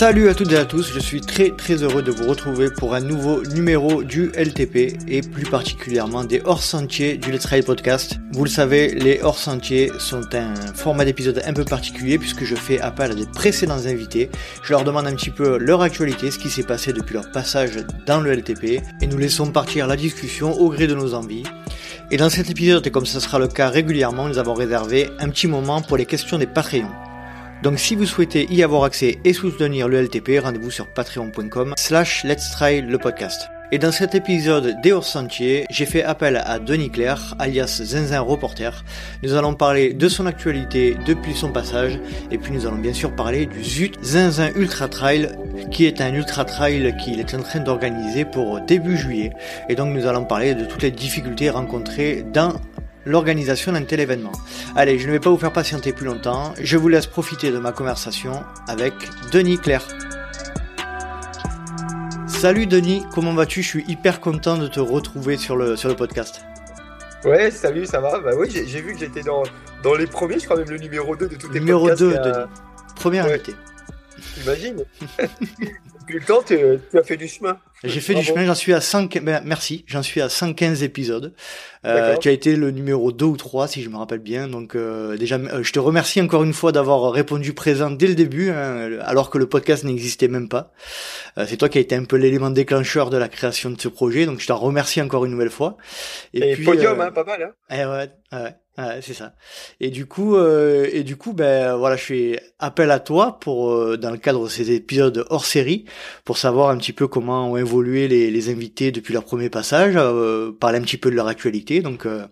Salut à toutes et à tous, je suis très très heureux de vous retrouver pour un nouveau numéro du LTP et plus particulièrement des hors-sentiers du Let's Ride Podcast. Vous le savez, les hors-sentiers sont un format d'épisode un peu particulier puisque je fais appel à des précédents invités. Je leur demande un petit peu leur actualité, ce qui s'est passé depuis leur passage dans le LTP et nous laissons partir la discussion au gré de nos envies. Et dans cet épisode, et comme ce sera le cas régulièrement, nous avons réservé un petit moment pour les questions des Patreons. Donc si vous souhaitez y avoir accès et soutenir le LTP, rendez-vous sur patreon.com slash let's try le podcast. Et dans cet épisode des hors sentiers, j'ai fait appel à Denis Claire, alias Zinzin Reporter. Nous allons parler de son actualité depuis son passage, et puis nous allons bien sûr parler du ZUT Zinzin Ultra Trail, qui est un ultra trail qu'il est en train d'organiser pour début juillet. Et donc nous allons parler de toutes les difficultés rencontrées dans l'organisation d'un tel événement. Allez, je ne vais pas vous faire patienter plus longtemps, je vous laisse profiter de ma conversation avec Denis Claire. Salut Denis, comment vas-tu? Je suis hyper content de te retrouver sur le, sur le podcast. Ouais, salut, ça va? Bah oui, j'ai vu que j'étais dans, dans les premiers, je crois même le numéro 2 de toutes les Numéro 2, Denis. Premier invité. Imagine Depuis le temps, tu as fait du chemin. J'ai fait du chemin, j'en suis à 5, ben, merci, j'en suis à 115 épisodes. Euh, tu as été le numéro 2 ou 3, si je me rappelle bien. Donc, euh, déjà, euh, je te remercie encore une fois d'avoir répondu présent dès le début, hein, alors que le podcast n'existait même pas. Euh, c'est toi qui as été un peu l'élément déclencheur de la création de ce projet, donc je t'en remercie encore une nouvelle fois. Et, puis, podium, hein, pas mal, hein. Eh ouais, ouais. Ouais, c'est ça. Et du coup, euh, et du coup, ben voilà, je fais appel à toi pour euh, dans le cadre de ces épisodes hors série pour savoir un petit peu comment ont évolué les, les invités depuis leur premier passage, euh, parler un petit peu de leur actualité. Donc euh,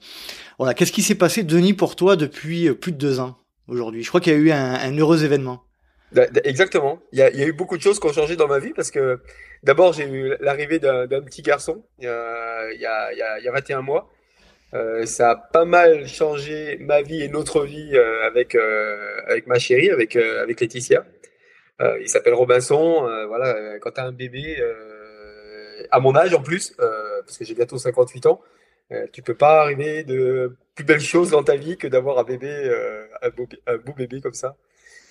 voilà, qu'est-ce qui s'est passé, Denis, pour toi depuis plus de deux ans aujourd'hui? Je crois qu'il y a eu un, un, heureux événement. Exactement. Il y, a, il y, a, eu beaucoup de choses qui ont changé dans ma vie parce que d'abord j'ai eu l'arrivée d'un petit garçon il y, a, il, y a, il y a 21 mois. Euh, ça a pas mal changé ma vie et notre vie euh, avec euh, avec ma chérie, avec avec Laetitia. il s'appelle Robinson. voilà, quand tu as un bébé à mon âge en plus, parce que j'ai bientôt 58 ans, tu peux pas arriver de plus belle chose dans ta vie que d'avoir un bébé, beau, un, beau, bébé comme ça.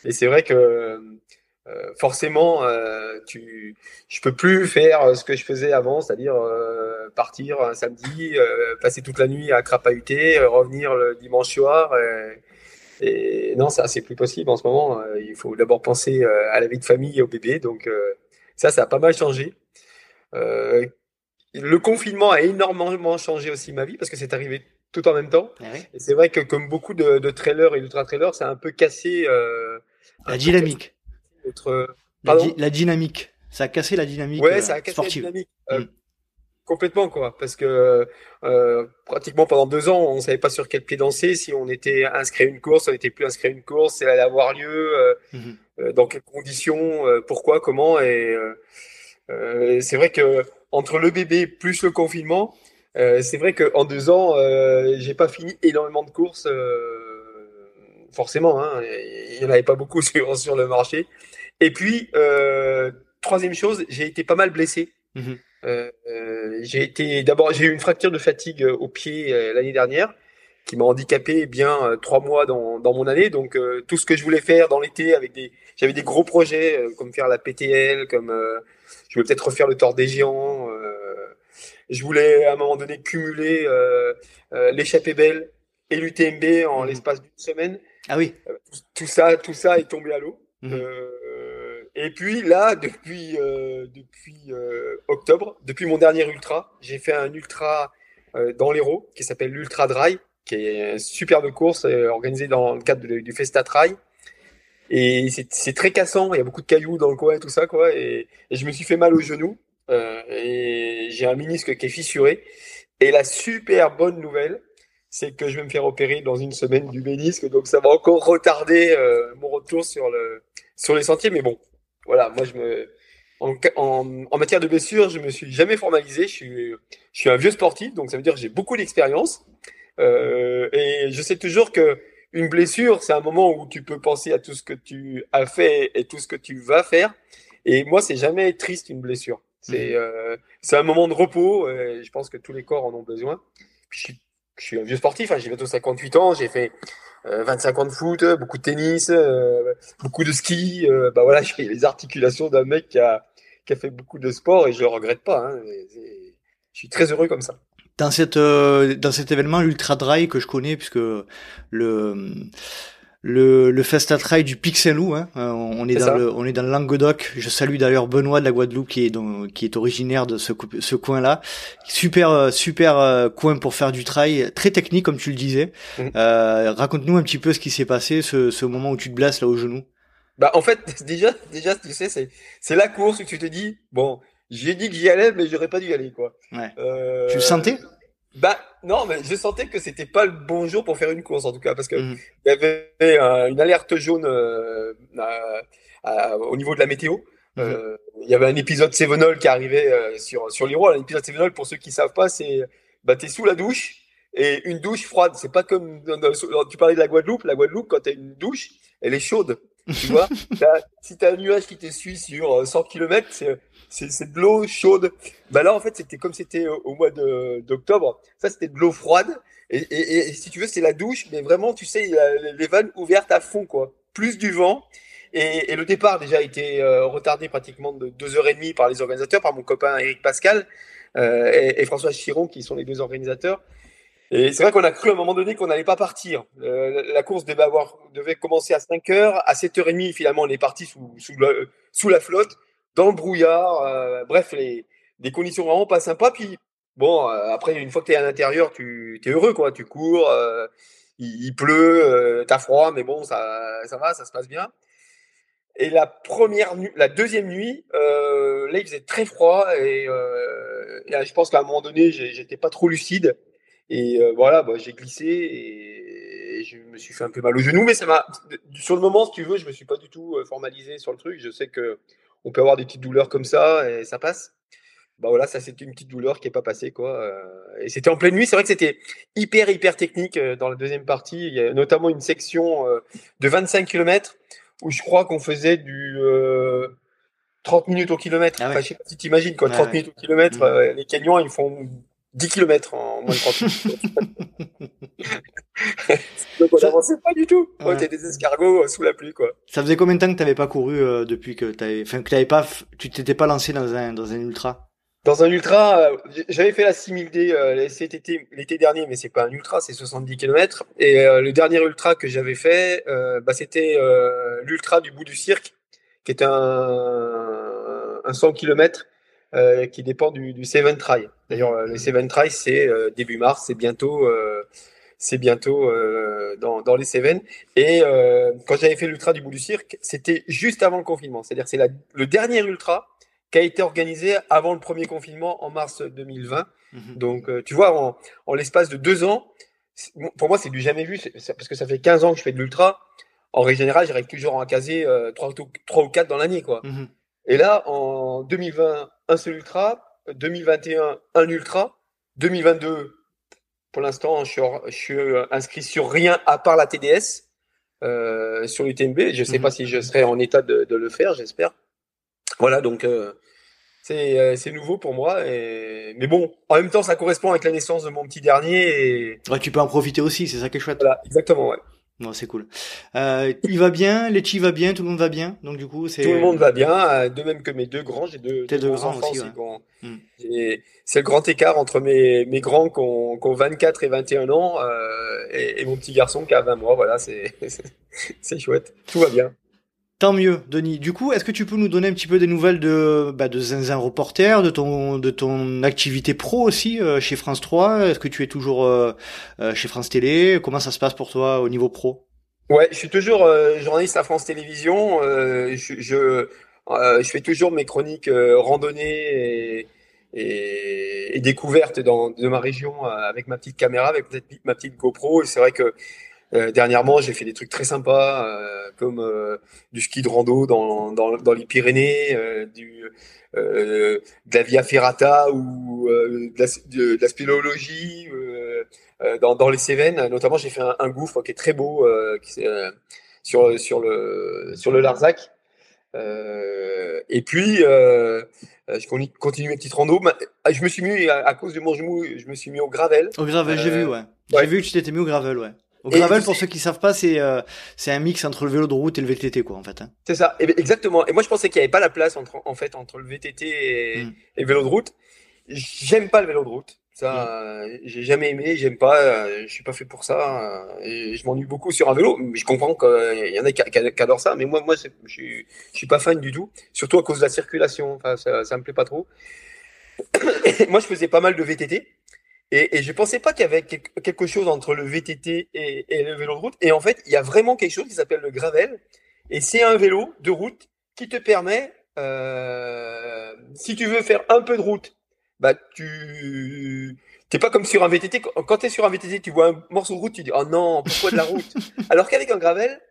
Et c'est vrai que forcément, tu, je peux plus faire ce que je faisais avant, c'est-à-dire partir un samedi, passer toute la nuit à crapahuter, revenir le dimanche soir. Et, non, ça, c'est plus possible en ce moment. il faut d'abord penser à la vie de famille et au bébé. Donc ça, ça a pas mal changé. le confinement a énormément changé aussi ma vie parce que c'est arrivé tout en même temps. Ah et c'est vrai que comme beaucoup de, de trailers et d'ultra-trailers, ça a un peu cassé la dynamique la, dynamique. Ça a cassé la dynamique. Ouais, ça a cassé la dynamique. Euh, mm. Complètement, quoi. Parce que euh, pratiquement pendant deux ans, on savait pas sur quel pied danser. Si on était inscrit à une course, on n'était plus inscrit à une course. Elle allait avoir lieu. Euh, mm-hmm. dans quelles conditions Pourquoi Comment Et c'est vrai que entre le bébé plus le confinement, c'est vrai qu'en deux ans, j'ai pas fini énormément de courses forcément, hein, il n'y en avait pas beaucoup sur, sur le marché. Et puis, euh, troisième chose, j'ai été pas mal blessé. Mhm. Euh, euh, j'ai été d'abord j'ai eu une fracture de fatigue au pied l'année dernière qui m'a handicapé bien trois mois dans, dans mon année. Donc tout ce que je voulais faire dans l'été avec des j'avais des gros projets comme faire la PTL, comme je voulais peut-être refaire le Tour des Géants. je voulais à un moment donné cumuler l'échappée belle et l'UTMB en mhm. l'espace d'une semaine. Ah oui. tout ça tout ça est tombé à l'eau. Mhm. Et puis là, depuis, euh, depuis euh, octobre, depuis mon dernier ultra, j'ai fait un ultra euh, dans l'Hérault qui s'appelle l'Ultra Dry, qui est une superbe course organisée dans le cadre du Festa Trail. Et c'est très cassant, il y a beaucoup de cailloux dans le coin et tout ça, quoi. Et, je me suis fait mal au genou. et j'ai un ménisque qui est fissuré. Et la super bonne nouvelle, c'est que je vais me faire opérer dans une semaine du ménisque, donc ça va encore retarder mon retour sur le sur les sentiers. Mais bon, voilà, moi, je me, en, en, en, matière de blessure, je me suis jamais formalisé. Je suis, je suis un vieux sportif, donc ça veut dire que j'ai beaucoup d'expérience. Euh, et je sais toujours que une blessure, c'est un moment où tu peux penser à tout ce que tu as fait et tout ce que tu vas faire. Et moi, c'est jamais triste une blessure. C'est, mmh. euh, un moment de repos. Et je pense que tous les corps en ont besoin. Puis je suis je suis un vieux sportif, hein, j'ai bientôt 58 ans, j'ai fait 25 ans de foot, beaucoup de tennis, beaucoup de ski. bah voilà, j'ai les articulations d'un mec qui a, qui a fait beaucoup de sport et je le regrette pas. Hein, je suis très heureux comme ça. Dans cette dans cet événement ultra dry que je connais puisque le le, le Festa Trail du Pic Saint-Loup. Hein. Euh, on est, dans le, on est dans le Languedoc. Je salue d'ailleurs Benoît de la Guadeloupe qui est donc, qui est originaire de ce, ce coin-là. Super euh, super euh, coin pour faire du trail, très technique comme tu le disais. Mm. Euh, raconte-nous un petit peu ce qui s'est passé, ce, ce moment où tu te blesses là au genou. Bah en fait déjà déjà tu sais c'est c'est la course où tu te dis bon j'ai dit que j'y allais mais j'aurais pas dû y aller quoi. Ouais. Tu le sentais? Bah non, mais je sentais que c'était pas le bon jour pour faire une course en tout cas parce que mhm. il y avait une alerte jaune euh, au niveau de la météo. Mhm. Euh, il y avait un épisode Sévenol qui arrivait euh, sur sur l'Iro. L'épisode Sévenol, pour ceux qui savent pas, c'est bah t'es sous la douche et une douche froide. C'est pas comme tu parlais de la Guadeloupe. La Guadeloupe, quand t'as une douche, elle est chaude. Tu vois, si t'as un nuage qui te suit sur 100 km, c'est de l'eau chaude. Bah là, en fait, c'était comme c'était au mois d'octobre. Ça, c'était de l'eau froide. Et, et, si tu veux, c'est la douche, mais vraiment, tu sais, les vannes ouvertes à fond, quoi. Plus du vent. Et, le départ déjà a été euh, retardé pratiquement de deux heures et demie par les organisateurs, par mon copain Eric Pascal euh, et, François Chiron, qui sont les deux organisateurs. Et c'est vrai qu'on a cru à un moment donné qu'on n'allait pas partir. Euh, la course devait avoir, devait commencer à 5 heures. À 7h30, finalement, on est parti sous, sous, sous la flotte dans le brouillard. Euh, bref, les, des conditions vraiment pas sympas. Puis bon, euh, après, une fois que tu es à l'intérieur, tu es heureux, quoi. Tu cours, euh, il, pleut, tu as froid, mais bon, ça, va, ça se passe bien. Et la première nuit, la deuxième nuit, là, il faisait très froid et, je pense qu'à un moment donné, j'étais pas trop lucide. Et voilà, bah, j'ai glissé et, je me suis fait un peu mal au genou, mais ça. Sur le moment, si tu veux, je me suis pas du tout formalisé sur le truc. Je sais que on peut avoir des petites douleurs comme ça et ça passe. Bah voilà, ça c'était une petite douleur qui est pas passée quoi. Euh, et c'était en pleine nuit. C'est vrai que c'était hyper hyper technique euh, dans la deuxième partie. Il y a notamment une section euh, de 25 km où je crois qu'on faisait du 30 minutes au kilomètre. Ah je sais pas si tu imagines quoi, 30 minutes au kilomètre. Mmh. les canyons ils font 10 km en moins de 30 minutes. Donc on n'avançait pas du tout. On était des escargots euh, sous la pluie, quoi. Ça faisait combien de temps que t'avais pas couru euh, depuis que t'avais, enfin que t'avais pas, tu t'étais pas lancé dans un dans un ultra? Dans un ultra, euh, j'avais fait la 6000D cet été, l'été dernier, mais c'est pas un ultra, c'est 70 km. Et le dernier ultra que j'avais fait, bah, c'était l'ultra du bout du cirque, qui est un, un 100 km. Qui dépend du, du Seven Try. D'ailleurs, le Seven Try, c'est début mars, c'est bientôt c'est bientôt euh, dans, dans, les Cévennes. Et euh, quand j'avais fait l'ultra du bout du cirque, c'était juste avant le confinement. C'est-à-dire c'est le dernier ultra qui a été organisé avant le premier confinement en mars 2020. Mhm. Donc, euh, tu vois, en, en l'espace de deux ans, pour moi, c'est du jamais vu, parce que ça fait 15 ans que je fais de l'ultra. En règle générale, j'arrive toujours à caser euh, 3, 3, ou 4 dans l'année. quoi. Mhm. Et là, en 2020, un seul ultra. 2021, un ultra. 2022, pour l'instant, je, suis inscrit sur rien à part la TDS euh, sur l'UTMB. Je ne sais pas mhm. si je serai en état de, le faire, j'espère. Voilà, donc euh, euh, c'est nouveau pour moi. Et... Mais bon, en même temps, ça correspond avec la naissance de mon petit dernier. Et... Ouais, tu peux en profiter aussi, c'est ça qui est chouette. Voilà, exactement, ouais. Non, c'est cool. Euh, il va bien, Lechi va bien, tout le monde va bien. Donc du coup, c'est tout le monde va bien. Euh, de même que mes deux grands, j'ai deux, deux, grands, enfants aussi. Hmm. C'est le grand écart entre mes, mes grands qui ont, qui ont 24 et 21 ans euh, et, et, mon petit garçon qui a 20 mois. Voilà, c'est c'est chouette. Tout va bien. Tant mieux, Denis. Du coup, est-ce que tu peux nous donner un petit peu des nouvelles de, bah, de Zinzin Reporter, de ton, de ton activité pro aussi euh, chez France 3 Est-ce que tu es toujours euh, euh, chez France Télé? Comment ça se passe pour toi au niveau pro? Ouais, je suis toujours journaliste à France Télévisions. je, je, je, fais toujours mes chroniques randonnées et, et, et, découvertes dans, de ma région avec ma petite caméra, avec ma petite GoPro. Et c'est vrai que euh, dernièrement, j'ai fait des trucs très sympas, euh, comme euh, du ski de rando dans, dans, dans les Pyrénées, du, de la via ferrata ou de la, de, la spéléologie dans, dans les Cévennes. Notamment, j'ai fait un, un, gouffre qui est très beau qui, sur, sur, le, sur le Larzac. et puis, je continue mes petites rando. Je me suis mis, à, cause de mon genou, je me suis mis au gravel. Au gravel, j'ai vu, ouais. J'ai vu que tu t'étais mis au gravel, ouais. Au gravel, pour ceux qui savent pas, c'est euh, c'est un mix entre le vélo de route et le VTT, quoi, en fait. Hein. C'est ça, et, exactement. Et moi, je pensais qu'il n'y avait pas la place entre, en fait, entre le VTT et, mm. et le vélo de route. J'aime pas le vélo de route. Ça, mm. j'ai jamais aimé, j'aime pas, euh, je suis pas fait pour ça. Euh, et je m'ennuie beaucoup sur un vélo. Je comprends qu'il y en a qui, qui, adorent ça, mais moi, moi, je suis, je suis pas fan du tout. Surtout à cause de la circulation. Enfin, ça, ça me plaît pas trop. moi, je faisais pas mal de VTT. Et, et je pensais pas qu'il y avait quelque chose entre le VTT et, et, le vélo de route. Et en fait, il y a vraiment quelque chose qui s'appelle le gravel. Et c'est un vélo de route qui te permet, euh, si tu veux faire un peu de route, bah tu t'es pas comme sur un VTT. Quand tu es sur un VTT, tu vois un morceau de route, tu dis oh non, pourquoi de la route? Alors qu'avec un gravel,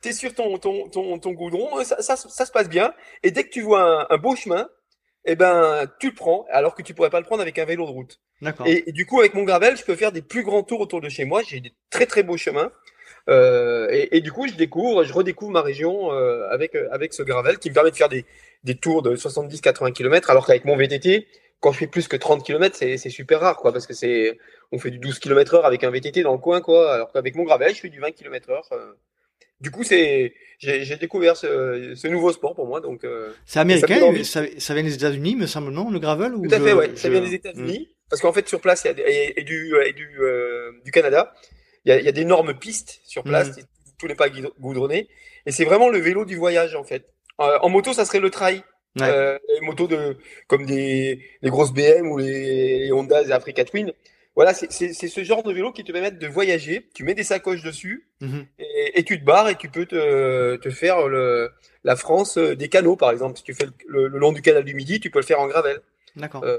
tu es sur ton, ton, ton, ton goudron, ça, ça, ça, se passe bien. Et dès que tu vois un, un beau chemin, eh ben, tu le prends, alors que tu pourrais pas le prendre avec un vélo de route. Et, et, du coup, avec mon gravel, je peux faire des plus grands tours autour de chez moi. J'ai des très très beaux chemins. Euh, et, et, du coup, je découvre, je redécouvre ma région euh, avec euh, avec ce gravel qui me permet de faire des, des tours de 70-80 km, alors qu'avec mon VTT, quand je fais plus que 30 km, c'est super rare, quoi, parce que c'est on fait du 12 km heure avec un VTT dans le coin, quoi, alors qu'avec mon gravel, je fais du 20 km heure. Euh, du coup, c'est j'ai découvert ce, ce, nouveau sport pour moi. Donc, euh, c'est américain, ça, ça, vient des États-Unis, me semble, non, le gravel ou Tout à fait, ouais. Ça vient des États-Unis, hmm. parce qu'en fait, sur place, il y a et, du et du euh, du Canada, il y a, il y a d'énormes pistes sur place, hmm. tous les pas goudronnés, et c'est vraiment le vélo du voyage en fait. Euh, en moto, ça serait le trail. Ouais. Les motos de comme des les grosses BM ou les, les Honda et Africa Twin voilà, c'est ce genre de vélo qui te permet de voyager. Tu mets des sacoches dessus mhm. et, et, tu te barres et tu peux te, te faire le, la France euh, des canaux, par exemple. Si tu fais le, le, long du canal du Midi, tu peux le faire en gravel. D'accord. Euh,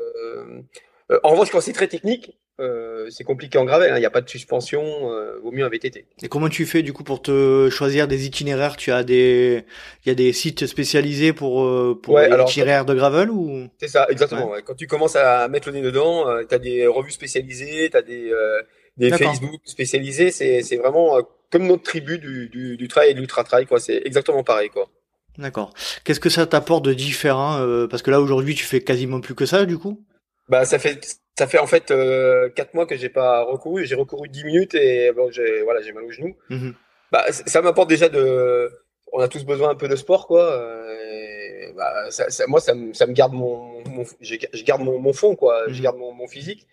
euh, en revanche, quand c'est très technique, euh, c'est compliqué en gravel. Hein. Il n'y a pas de suspension. Euh, vaut mieux un VTT. Et comment tu fais du coup pour te choisir des itinéraires? Tu as des, il y a des sites spécialisés pour euh, pour les itinéraires de gravel ou? C'est ça, exactement. Ouais. Quand tu commences à mettre le nez dedans, euh, tu as des revues spécialisées, tu as des euh, des Facebook spécialisés. C'est c'est vraiment comme notre tribu du du, du trail et de l'ultra trail quoi. C'est exactement pareil quoi. D'accord. Qu'est-ce que ça t'apporte de différent Parce que là aujourd'hui tu fais quasiment plus que ça du coup? Bah ça fait ça fait en fait euh, quatre mois que j'ai pas recouru. J'ai recouru dix minutes et bon j'ai voilà j'ai mal au genou. Mhm. Bah ça m'apporte déjà de on a tous besoin un peu de sport quoi. Euh, bah, ça, ça, moi ça me ça me garde mon, mon je garde mon, mon fond quoi. Je mhm. garde mon, mon physique.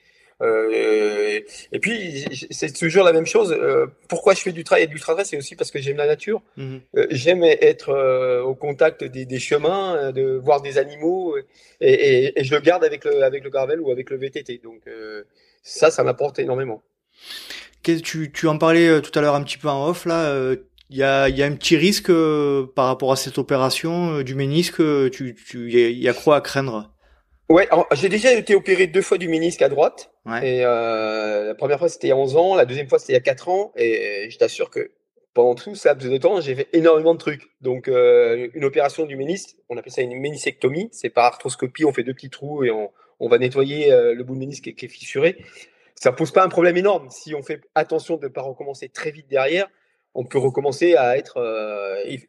Euh, et puis c'est toujours la même chose. Euh, pourquoi je fais du trail et du trail, c'est aussi parce que j'aime la nature. Mhm. Euh, j'aime être au contact des, des, chemins, de voir des animaux, et, et, et, je le garde avec le avec le gravel ou avec le VTT. Donc ça, ça m'apporte énormément. Tu, tu en parlais tout à l'heure un petit peu en off là. Il y a, y a un petit risque par rapport à cette opération du ménisque. Tu, tu, il y a quoi à craindre? Ouais, j'ai déjà été opéré deux fois du ménisque à droite. Et euh, la première fois c'était il y a 11 ans, la deuxième fois c'était il y a 4 ans. Et je t'assure que pendant tout ça laps de temps, j'ai fait énormément de trucs. Donc euh, une opération du ménisque, on appelle ça une ménisectomie. C'est par arthroscopie, on fait deux petits trous et on, on va nettoyer euh, le bout de ménisque qui est, fissuré. Ça pose pas un problème énorme. Si on fait attention de ne pas recommencer très vite derrière, on peut recommencer à être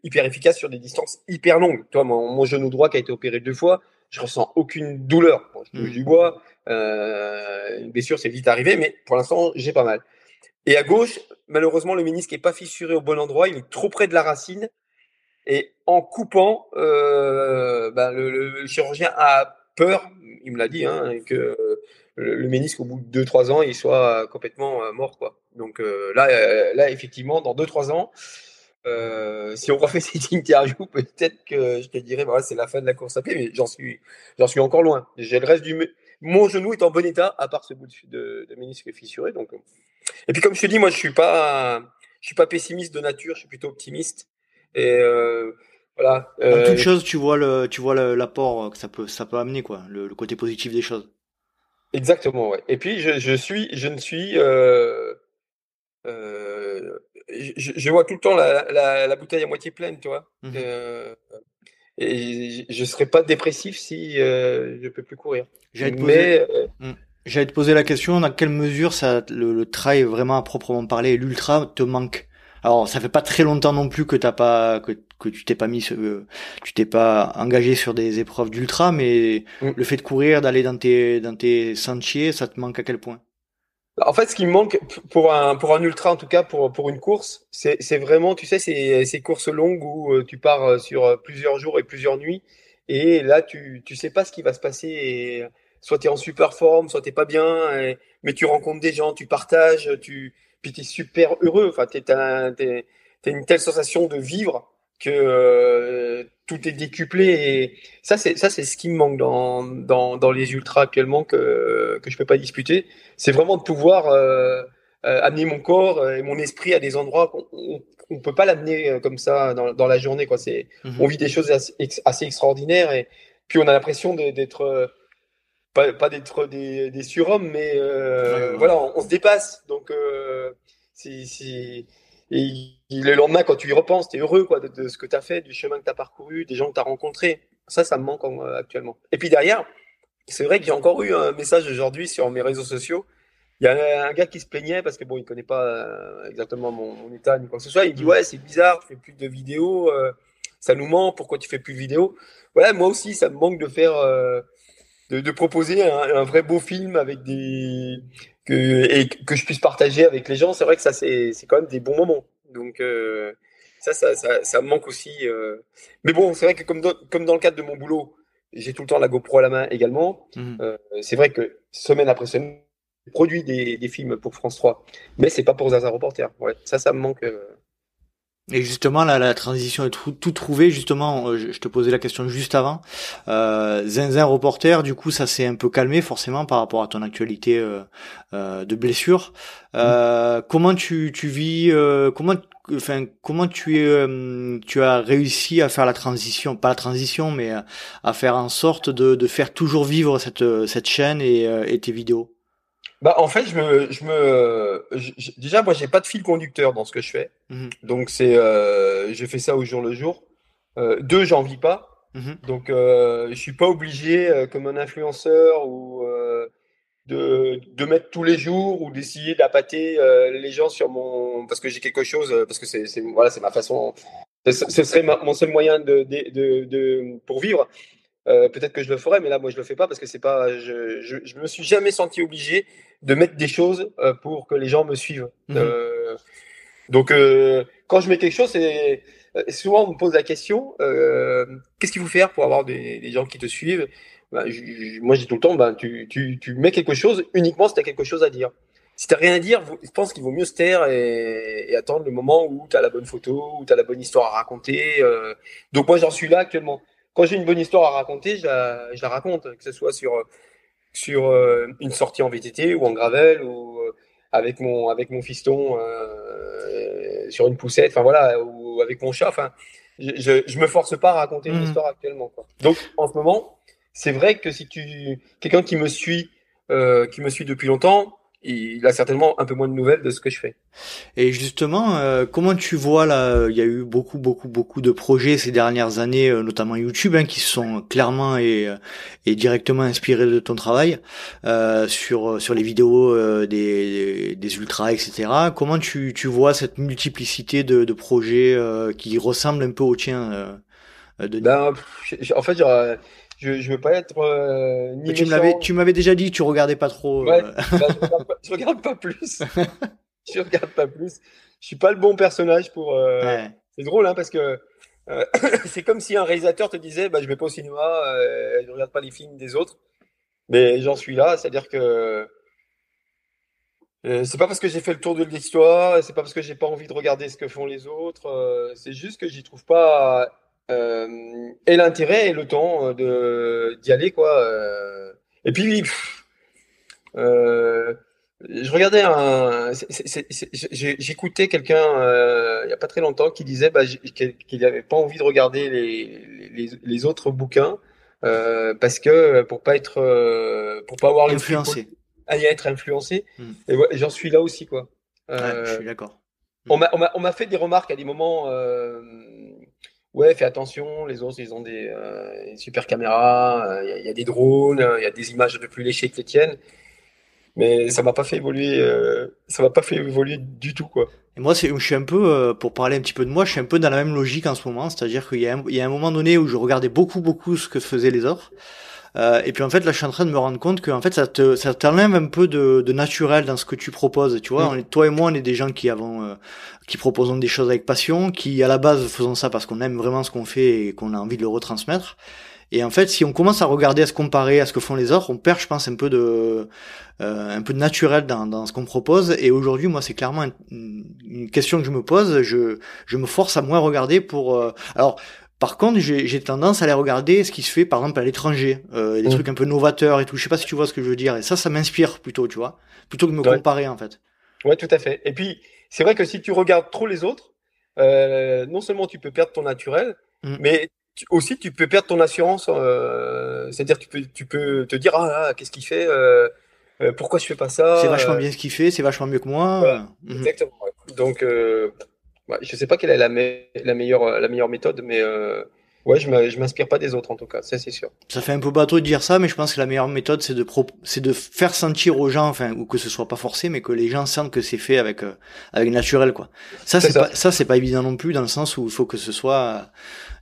hyper efficace sur des distances hyper longues. Toi, mon, mon, genou droit qui a été opéré deux fois, je ressens aucune douleur. je touche mmh. du bois, euh, une blessure c'est vite arrivé, mais pour l'instant j'ai pas mal. Et à gauche, malheureusement le ménisque est pas fissuré au bon endroit, il est trop près de la racine. Et en coupant, euh, ben, le, le, chirurgien a peur, il me l'a dit, hein, que le, ménisque au bout de 2-3 ans il soit complètement euh, mort quoi. Donc euh, là, là effectivement, dans 2-3 ans, euh, si on refait cette interview, peut-être que je te dirais, voilà, c'est la fin de la course à pied, mais j'en suis, j'en suis encore loin. J'ai le reste du, mon genou est en bon état, à part ce bout de, de, ménisque fissuré. Donc, euh. et puis comme je te dis, moi, je suis pas, je suis pas pessimiste de nature, je suis plutôt optimiste. Et euh, voilà. Euh, en toute chose, tu vois le, tu vois l'apport que ça peut, ça peut amener, quoi, le, le, côté positif des choses. Exactement, ouais. Et puis je, je suis, je ne suis euh, euh, je, je, vois tout le temps la, la, la, bouteille à moitié pleine, tu vois. Mmh euh, et je ne serais pas dépressif si euh, je peux plus courir. J'allais te, poser... Euh, mmh. te poser la question dans quelle mesure ça, le, le trail vraiment à proprement parler, l'ultra te manque? Alors ça fait pas très longtemps non plus que t'as pas que, que tu t'es pas mis tu t'es pas engagé sur des épreuves d'ultra, mais mmh. le fait de courir, d'aller dans tes dans tes sentiers, ça te manque à quel point? En fait, ce qui me manque pour un, pour un ultra, en tout cas pour, pour une course, c'est vraiment, tu sais, ces, ces courses longues où euh, tu pars euh, sur euh, plusieurs jours et plusieurs nuits. Et là, tu ne sais pas ce qui va se passer. Et soit tu es en super forme, soit tu pas bien. mais tu rencontres des gens, tu partages, tu, puis tu es super heureux. Enfin, tu as, une telle sensation de vivre que euh, tout est décuplé et ça c'est ça c'est ce qui me manque dans, dans, dans les ultras actuellement que que je peux pas disputer. C'est vraiment de pouvoir euh, euh, amener mon corps et mon esprit à des endroits qu'on on, peut pas l'amener comme ça dans, dans la journée quoi. C'est mhm. on vit des choses assez, assez, extraordinaires et puis on a l'impression d'être pas, pas d'être des, des surhommes mais voilà on, on, se dépasse. Donc c'est et le lendemain, quand tu y repenses, tu es heureux quoi, de, ce que tu as fait, du chemin que tu as parcouru, des gens que tu as rencontrés. Ça, ça me manque euh, actuellement. Et puis derrière, c'est vrai que j'ai encore eu un message aujourd'hui sur mes réseaux sociaux. Il y a un gars qui se plaignait parce que bon, il connaît pas euh, exactement mon, état ni quoi que ce soit. Il dit mm. ouais, c'est bizarre, tu fais plus de vidéos, euh, ça nous manque. Pourquoi tu fais plus de vidéos? Voilà, moi aussi, ça me manque de faire, de, proposer un, vrai beau film avec des que, et que je puisse partager avec les gens, c'est vrai que ça, c'est quand même des bons moments. Donc, euh, ça, ça, ça, ça, me manque aussi. Euh. Mais bon, c'est vrai que comme dans, comme dans le cadre de mon boulot, j'ai tout le temps la GoPro à la main également. Mmh. Euh, c'est vrai que semaine après semaine, je produis des, des films pour France 3. Mais c'est pas pour Zaza Reporter. Ouais, ça, ça me manque. Et justement, là, la transition est tout, tout trouvée. Justement, euh, je te posais la question juste avant. Euh, Zinzin reporter, du coup, ça s'est un peu calmé forcément par rapport à ton actualité euh, euh de blessure. Euh, comment tu, tu vis euh, Comment enfin comment tu es tu as réussi à faire la transition pas la transition mais à faire en sorte de, de faire toujours vivre cette cette chaîne et, et tes vidéos? Bah, en fait, je me, je me, déjà, moi, j'ai pas de fil conducteur dans ce que je fais. Mmh Donc, c'est, euh, je fais ça au jour le jour. Euh, deux, j'en vis pas. Mmh Donc, euh, je suis pas obligé, euh, comme un influenceur, ou euh, de, de mettre tous les jours ou d'essayer d'appâter les gens sur mon, parce que j'ai quelque chose, parce que c'est, voilà, c'est ma façon. Ce serait mon seul moyen de, de, de, de pour vivre. Euh, peut-être que je le ferai, mais là, moi, je le fais pas parce que c'est pas. Je, je, je, me suis jamais senti obligé de mettre des choses euh, pour que les gens me suivent. Mhm. Euh, donc, quand je mets quelque chose, c'est souvent on me pose la question qu'est-ce qu'il faut faire pour avoir des, des gens qui te suivent? Ben, Moi, j'ai tout le temps ben, tu, tu, tu mets quelque chose uniquement si tu as quelque chose à dire. Si t'as rien à dire, je pense qu'il vaut mieux se taire et, et attendre le moment où tu as la bonne photo, où tu as la bonne histoire à raconter. Donc moi, j'en suis là actuellement quand j'ai une bonne histoire à raconter, je la, je la, raconte, que ce soit sur, sur euh, une sortie en VTT ou en gravel ou euh, avec mon, avec mon fiston euh, sur une poussette, enfin voilà, ou avec mon chat. Enfin, je, je me force pas à raconter une mmh. histoire actuellement. Quoi. Donc en ce moment, c'est vrai que si tu quelqu'un qui me suit, euh, qui me suit depuis longtemps, il a certainement un peu moins de nouvelles de ce que je fais. Et justement, euh, comment tu vois là Il y a eu beaucoup, beaucoup, beaucoup de projets ces dernières années, euh, notamment YouTube, hein, qui sont clairement et, euh, et directement inspirés de ton travail euh, sur sur les vidéos des, des ultras, etc. Comment tu, tu vois cette multiplicité de, de projets qui ressemblent un peu au tien de... ben, En fait, genre, je, je veux pas être euh, ni tu m'avais tu m'avais déjà dit que tu regardais pas trop ouais, euh. bah, je, regarde pas, je, regarde pas, plus je regarde pas plus je suis pas le bon personnage pour euh... ouais. c'est drôle hein parce que euh, c'est comme si un réalisateur te disait bah je vais pas au cinéma je regarde pas les films des autres mais j'en suis là c'est à dire que c'est pas parce que j'ai fait le tour de l'histoire, c'est pas parce que j'ai pas envie de regarder ce que font les autres, c'est juste que j'y trouve pas et l'intérêt et le temps euh, de d'y aller quoi. Euh. Et puis euh, je regardais un, j'écoutais quelqu'un euh, il y a pas très longtemps qui disait bah, qu'il n'avait pas envie de regarder les, les, les autres bouquins euh, parce que pour pas être pour pas avoir influencé, à y être influencé. Hmm. Et ouais, j'en suis là aussi quoi. Ouais, je suis d'accord. On m'a on m'a fait des remarques à des moments ouais, fais attention, les autres, ils ont des, euh, super caméras, il euh, y, a des drones, il y a des images un peu plus léchées que les tiennes. Mais ça m'a pas fait évoluer, euh, ça m'a pas fait évoluer du tout, quoi. Et moi, je suis un peu, euh, pour parler un petit peu de moi, je suis un peu dans la même logique en ce moment, c'est-à-dire qu'il y a un moment donné où je regardais beaucoup, beaucoup ce que faisaient les autres. Euh, et puis en fait, là, je suis en train de me rendre compte que en fait, ça te, ça t'enlève un peu de, de, naturel dans ce que tu proposes. Tu vois, mm. toi et moi, on est des gens qui avons, euh, qui proposons des choses avec passion, qui à la base faisons ça parce qu'on aime vraiment ce qu'on fait et qu'on a envie de le retransmettre. Et en fait, si on commence à regarder, à se comparer à ce que font les autres, on perd, je pense, un peu de, euh, un peu de naturel dans, dans ce qu'on propose. Et aujourd'hui, moi, c'est clairement une, question que je me pose. Je, je me force à moins regarder pour. Euh, alors, par contre, j'ai tendance à aller regarder ce qui se fait, par exemple, à l'étranger, euh, des mmh. trucs un peu novateurs et tout. Je sais pas si tu vois ce que je veux dire. Et ça, ça m'inspire plutôt, tu vois, plutôt que de me comparer, en fait. Ouais, tout à fait. Et puis, c'est vrai que si tu regardes trop les autres, euh, non seulement tu peux perdre ton naturel, mmh. mais aussi tu peux perdre ton assurance. Euh, C'est-à-dire, tu peux, tu peux te dire, ah, qu'est-ce qu'il fait Pourquoi je fais pas ça C'est vachement bien ce qu'il fait, c'est vachement mieux que moi. Mmh. Exactement. Donc, euh, je sais pas quelle est la, la, meilleure, la meilleure méthode, mais Ouais, je m'inspire pas des autres en tout cas, ça c'est sûr. Ça fait un peu bateau de dire ça, mais je pense que la meilleure méthode c'est de c'est de faire sentir aux gens, enfin ou que ce soit pas forcé, mais que les gens sentent que c'est fait avec euh, avec naturel quoi. Ça c'est pas ça c'est pas évident non plus dans le sens où il faut que ce soit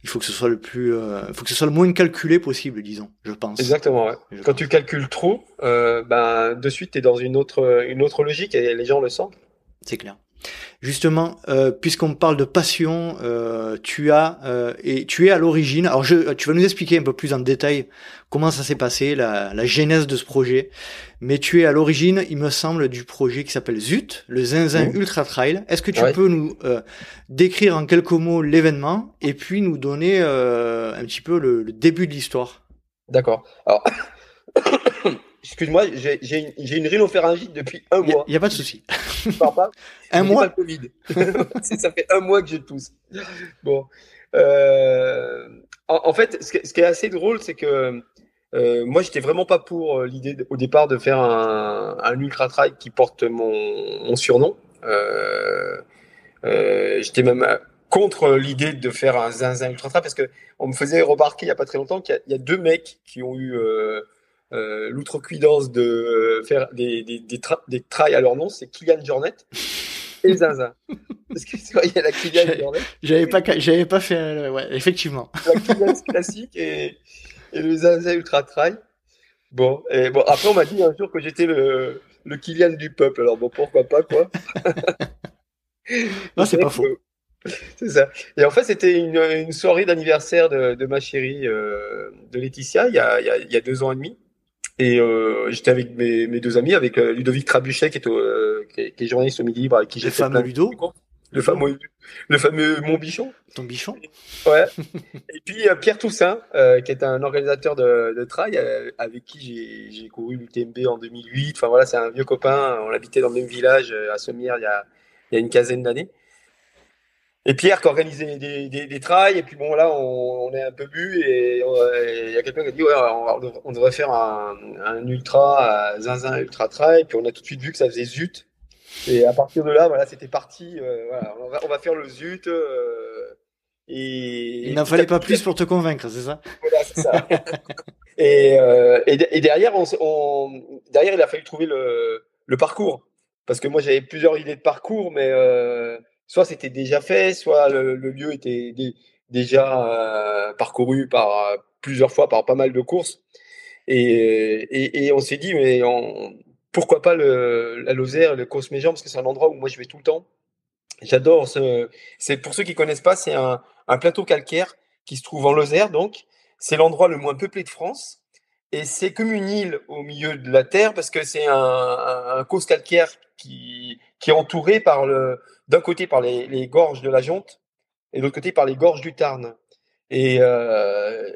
il faut que ce soit le plus euh, il faut que ce soit le moins calculé possible, disons, je pense. Exactement. Ouais. Quand tu calcules trop, euh, ben de suite tu es dans une autre une autre logique et les gens le sentent. C'est clair. Justement, euh, puisqu'on parle de passion, euh, tu as euh, et tu es à l'origine. Alors, je, tu vas nous expliquer un peu plus en détail comment ça s'est passé, la, la, genèse de ce projet. Mais tu es à l'origine, il me semble, du projet qui s'appelle Zut, le Zinzin Ultra Trail. Est-ce que tu peux nous décrire en quelques mots l'événement et puis nous donner un petit peu le, le début de l'histoire D'accord. Alors. Excuse-moi, j'ai une, rhinopharyngite depuis un mois. Il n'y a, pas de souci. pas. un mois. Pas Covid. ça fait un mois que je tousse. Bon. Euh, en, fait, ce, qui est assez drôle, c'est que euh, moi, j'étais vraiment pas pour euh, l'idée au départ de faire un, un ultra trail qui porte mon, surnom. Euh, j'étais même contre l'idée de faire un zinzin ultra trail parce que on me faisait remarquer il y a pas très longtemps qu'il y, y, a deux mecs qui ont eu euh, l'outrecuidance de euh, faire des, des, des, des trails à leur nom, c'est Kylian Jornet et Zinzin. Parce que il y a la Kylian Jornet. J'avais pas, j'avais pas fait, euh, ouais, effectivement. La Kylian classique et, et le Zinzin Ultra Trail. Bon, et bon, après, on m'a dit un jour que j'étais le, le Kylian du peuple. Alors, bon, pourquoi pas, quoi. non, c'est pas faux. C'est ça. Et en fait, c'était une, une soirée d'anniversaire de, de, ma chérie, euh, de Laetitia, il, y a, il y a deux ans et demi. Et euh, j'étais avec mes, mes, deux amis, avec euh, Ludovic Trabuchet, qui est, euh, qui, est, qui est, journaliste au Midi Libre, avec qui j'ai fait fameux Ludo. Le fameux, le fameux Mon Bichon. Ton Bichon. Ouais. et puis euh, Pierre Toussaint, euh, qui est un organisateur de, de trail, avec qui j'ai couru l'UTMB en 2008. Enfin voilà, c'est un vieux copain. On habitait dans le même village à Sommières il y a, il y a une quinzaine d'années et Pierre qui organisait des, des, des, trails. Et puis bon, là, on, on est un peu bu et il y a quelqu'un qui a dit ouais, on, devrait faire un, un ultra, un zinzin ultra trail. Puis on a tout de suite vu que ça faisait zut. Et à partir de là, voilà, c'était parti. Euh, voilà, on, va, on va faire le zut. Euh, et, il n'en fallait pas plus pour te convaincre, c'est ça? Voilà, c'est ça. et, euh, et, et, derrière, on, on, derrière, il a fallu trouver le, le parcours. Parce que moi, j'avais plusieurs idées de parcours, mais euh, soit c'était déjà fait, soit le, lieu était déjà euh, parcouru par euh, plusieurs fois par pas mal de courses. Et, et, on s'est dit, mais pourquoi pas le, la Lozère, le Cosméjean, parce que c'est un endroit où moi je vais tout le temps. J'adore ce. C'est pour ceux qui connaissent pas, c'est un, un, plateau calcaire qui se trouve en Lozère, donc c'est l'endroit le moins peuplé de France. Et c'est comme une île au milieu de la terre parce que c'est un, un, cause calcaire qui, qui est entouré par le, d'un côté par les, gorges de la Jonte et de l'autre côté par les gorges du Tarn. Et euh,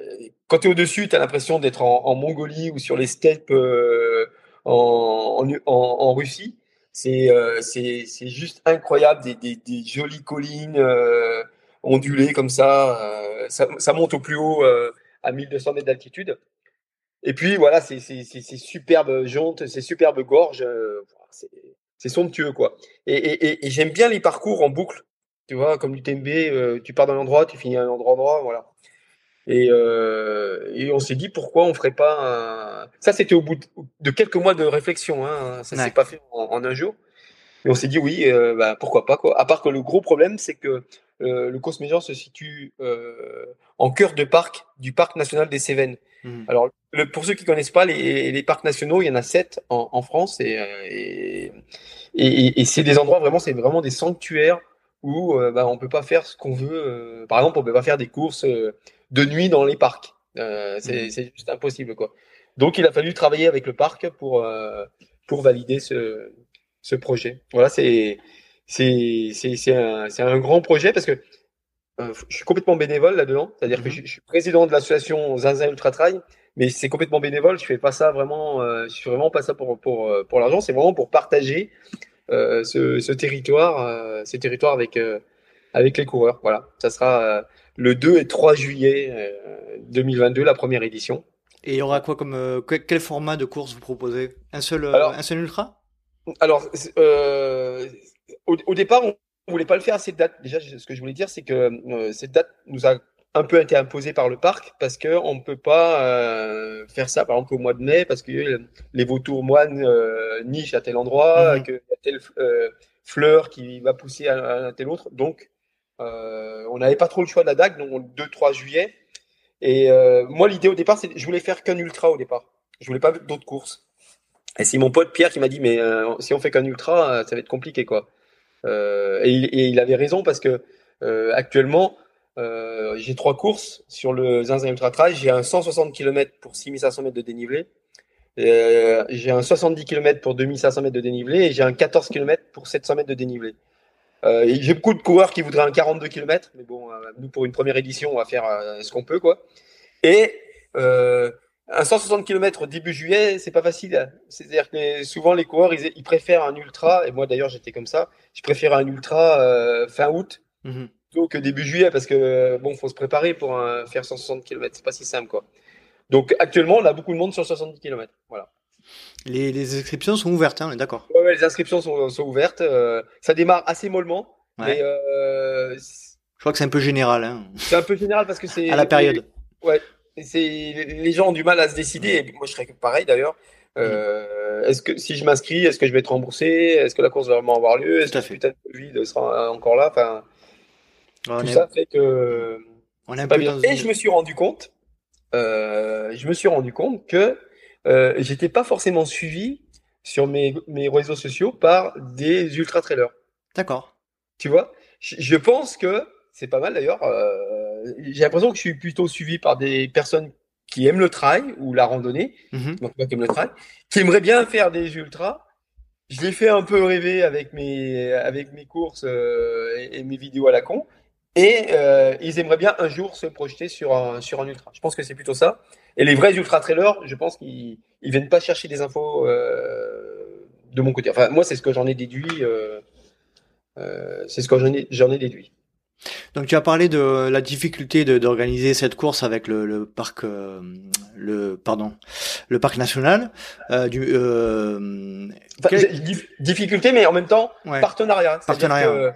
quand tu es au-dessus, tu as l'impression d'être en, Mongolie ou sur les steppes euh, en, en, Russie. C'est euh, juste incroyable, des, des, jolies collines ondulées comme ça. Ça. monte au plus haut à 1200 mètres d'altitude. Et puis voilà, c'est superbe jonte, c'est superbe gorge. c'est c'est somptueux, quoi. Et, et, et j'aime bien les parcours en boucle. Tu vois, comme l'UTMB, euh, tu pars d'un endroit, tu finis à un endroit, endroit voilà. Et, euh, et on s'est dit pourquoi on ferait pas un... Ça, c'était au bout de, quelques mois de réflexion. Hein. Ça s'est pas fait en, un jour. Et on s'est dit oui, euh, bah, pourquoi pas quoi. À part que le gros problème, c'est que euh, le Cosméjean se situe euh, en cœur de parc du parc national des Cévennes. Mmh. Alors le, pour ceux qui connaissent pas les, les, parcs nationaux, il y en a sept en, en France et, et, et, et c'est des endroits vraiment, c'est vraiment des sanctuaires où euh, bah, on peut pas faire ce qu'on veut. par exemple, on peut pas faire des courses de nuit dans les parcs. Euh, c'est mmh. juste impossible quoi. Donc il a fallu travailler avec le parc pour pour valider ce, ce projet. Voilà, c'est c'est c'est un, un grand projet parce que euh, je suis complètement bénévole là-dedans, c'est-à-dire que mhm. je, suis président de l'association Zinzin Ultra Trail, mais c'est complètement bénévole. Je fais pas ça vraiment, euh, je fais vraiment pas ça pour pour euh, pour l'argent. C'est vraiment pour partager euh, ce, ce, territoire, ces territoires avec avec les coureurs. Voilà, ça sera le 2 et 3 juillet 2022, la première édition. Et il y aura quoi comme quel format de course vous proposez? Un seul un seul ultra? Alors au, au, départ, on on voulait pas le faire à cette date. Déjà, ce que je voulais dire, c'est que euh, cette date nous a un peu été imposée par le parc parce que on ne peut pas euh, faire ça, par exemple, au mois de mai, parce que les vautours moines euh, nichent à tel endroit, mmh. qu'il y a telle fleur qui va pousser à, un tel autre. Donc, on n'avait pas trop le choix de la date, donc 2-3 juillet. Et moi, l'idée au départ, c'est je voulais faire qu'un ultra au départ. Je voulais pas d'autres courses. Et c'est mon pote Pierre qui m'a dit, mais si on fait qu'un ultra, ça va être compliqué, quoi. Euh, et, il, avait raison parce que euh, actuellement, euh, j'ai trois courses sur le Zinzin Ultra Trail. J'ai un 160 km pour 6500 mètres de dénivelé. j'ai un 70 km pour 2500 mètres de dénivelé et j'ai un 14 km pour 700 mètres de dénivelé. J'ai beaucoup de coureurs qui voudraient un 42 km, mais bon, nous pour une première édition, on va faire ce qu'on peut, quoi. Et un 160 km début juillet, c'est pas facile. C'est-à-dire que souvent les coureurs, ils, préfèrent un ultra, et moi d'ailleurs j'étais comme ça, je préfère un ultra euh, fin août mhm. plutôt que début juillet parce que bon, faut se préparer pour faire 160 km, c'est pas si simple quoi. Donc actuellement, on a beaucoup de monde sur 70 km. Voilà. Les, inscriptions sont ouvertes, hein, on est d'accord. Ouais, les inscriptions sont, sont ouvertes. Euh, ça démarre assez mollement, mais euh, je crois que c'est un peu général. Hein. C'est un peu général parce que c'est à la période. Ouais, les gens ont du mal à se décider. Et moi, je serais pareil d'ailleurs. Euh, est-ce que si je m'inscris, est-ce que je vais être remboursé? Est-ce que la course va vraiment avoir lieu? Est-ce que peut-être le vide sera encore là? Enfin, tout ça fait que on est pas bien. Et je me suis rendu compte, euh, je me suis rendu compte que euh, j'étais pas forcément suivi sur mes, mes réseaux sociaux par des ultra trailers. D'accord. Tu vois, je pense que c'est pas mal d'ailleurs. Euh, j'ai l'impression que je suis plutôt suivi par des personnes qui aiment le trail ou la randonnée, mhm. donc qui aiment le trail, qui aimeraient bien faire des ultras. Je les fais un peu rêver avec mes avec mes courses euh, et, mes vidéos à la con, et euh, ils aimeraient bien un jour se projeter sur un sur un ultra. Je pense que c'est plutôt ça. Et les vrais ultra trailers, je pense qu'ils ils viennent pas chercher des infos de mon côté. Enfin, moi, c'est ce que j'en ai déduit. c'est ce que j'en ai j'en ai déduit. Donc tu as parlé de la difficulté d'organiser cette course avec le, le parc, euh, le pardon, le parc national. Euh, du, euh, Difficulté, mais en même temps partenariat. Partenariat.